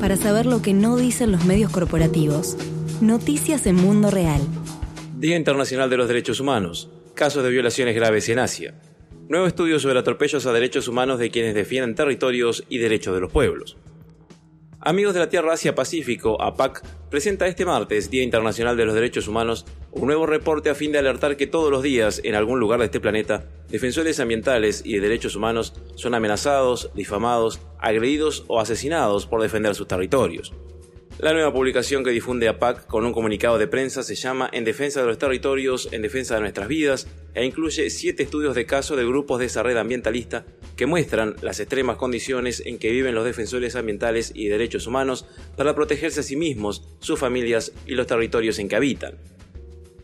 Para saber lo que no dicen los medios corporativos, noticias en Mundo Real. Día Internacional de los Derechos Humanos. Casos de violaciones graves en Asia. Nuevo estudio sobre atropellos a derechos humanos de quienes defienden territorios y derechos de los pueblos. Amigos de la Tierra Asia-Pacífico, APAC, presenta este martes, Día Internacional de los Derechos Humanos, un nuevo reporte a fin de alertar que todos los días, en algún lugar de este planeta, defensores ambientales y de derechos humanos son amenazados, difamados, agredidos o asesinados por defender sus territorios. La nueva publicación que difunde APAC con un comunicado de prensa se llama En defensa de los territorios, en defensa de nuestras vidas e incluye siete estudios de caso de grupos de esa red ambientalista que muestran las extremas condiciones en que viven los defensores ambientales y derechos humanos para protegerse a sí mismos, sus familias y los territorios en que habitan.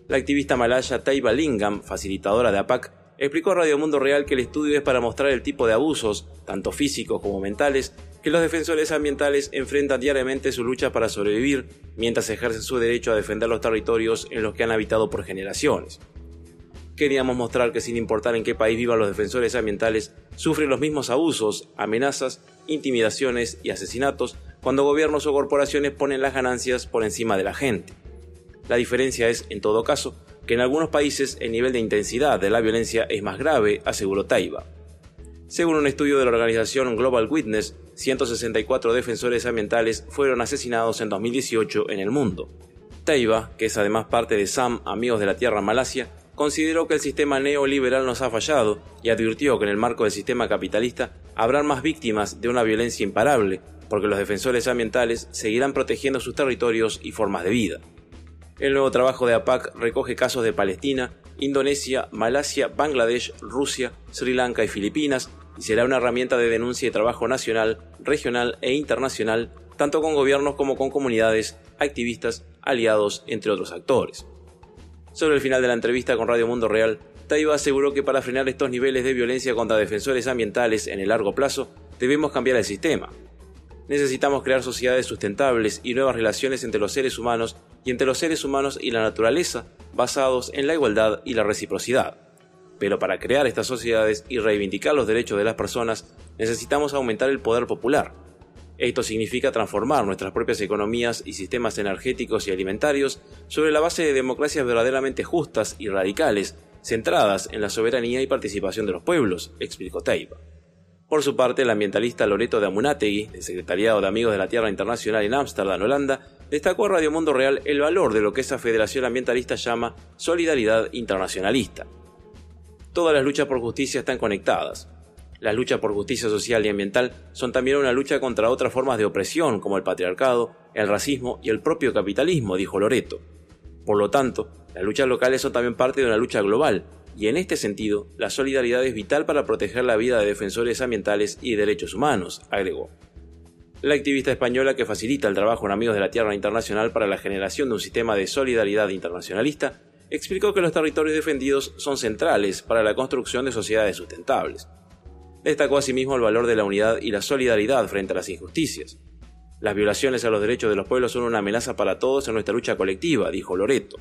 La activista malaya Taiba Lingam, facilitadora de APAC, explicó a Radio Mundo Real que el estudio es para mostrar el tipo de abusos, tanto físicos como mentales, que los defensores ambientales enfrentan diariamente su lucha para sobrevivir mientras ejercen su derecho a defender los territorios en los que han habitado por generaciones. Queríamos mostrar que sin importar en qué país vivan los defensores ambientales, sufren los mismos abusos, amenazas, intimidaciones y asesinatos cuando gobiernos o corporaciones ponen las ganancias por encima de la gente. La diferencia es, en todo caso, que en algunos países el nivel de intensidad de la violencia es más grave, aseguró Taiba. Según un estudio de la organización Global Witness, 164 defensores ambientales fueron asesinados en 2018 en el mundo. Taiba, que es además parte de SAM Amigos de la Tierra Malasia, consideró que el sistema neoliberal nos ha fallado y advirtió que en el marco del sistema capitalista habrán más víctimas de una violencia imparable, porque los defensores ambientales seguirán protegiendo sus territorios y formas de vida. El nuevo trabajo de APAC recoge casos de Palestina, Indonesia, Malasia, Bangladesh, Rusia, Sri Lanka y Filipinas y será una herramienta de denuncia y trabajo nacional, regional e internacional, tanto con gobiernos como con comunidades, activistas, aliados, entre otros actores. Sobre el final de la entrevista con Radio Mundo Real, Taiba aseguró que para frenar estos niveles de violencia contra defensores ambientales en el largo plazo, debemos cambiar el sistema. Necesitamos crear sociedades sustentables y nuevas relaciones entre los seres humanos y entre los seres humanos y la naturaleza, basados en la igualdad y la reciprocidad. Pero para crear estas sociedades y reivindicar los derechos de las personas, necesitamos aumentar el poder popular. Esto significa transformar nuestras propias economías y sistemas energéticos y alimentarios sobre la base de democracias verdaderamente justas y radicales, centradas en la soberanía y participación de los pueblos, explicó Taiba. Por su parte, el ambientalista Loreto de Amunategui, del Secretariado de Amigos de la Tierra Internacional en Ámsterdam, Holanda, destacó a Radio Mundo Real el valor de lo que esa federación ambientalista llama solidaridad internacionalista. Todas las luchas por justicia están conectadas. Las luchas por justicia social y ambiental son también una lucha contra otras formas de opresión como el patriarcado, el racismo y el propio capitalismo, dijo Loreto. Por lo tanto, las luchas locales son también parte de una lucha global, y en este sentido, la solidaridad es vital para proteger la vida de defensores ambientales y derechos humanos, agregó. La activista española que facilita el trabajo en Amigos de la Tierra Internacional para la generación de un sistema de solidaridad internacionalista, explicó que los territorios defendidos son centrales para la construcción de sociedades sustentables. Destacó asimismo el valor de la unidad y la solidaridad frente a las injusticias. Las violaciones a los derechos de los pueblos son una amenaza para todos en nuestra lucha colectiva, dijo Loreto.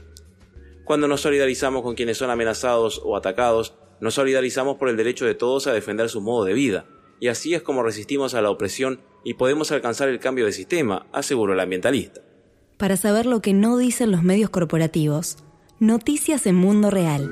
Cuando nos solidarizamos con quienes son amenazados o atacados, nos solidarizamos por el derecho de todos a defender su modo de vida, y así es como resistimos a la opresión y podemos alcanzar el cambio de sistema, aseguró el ambientalista. Para saber lo que no dicen los medios corporativos, noticias en Mundo Real.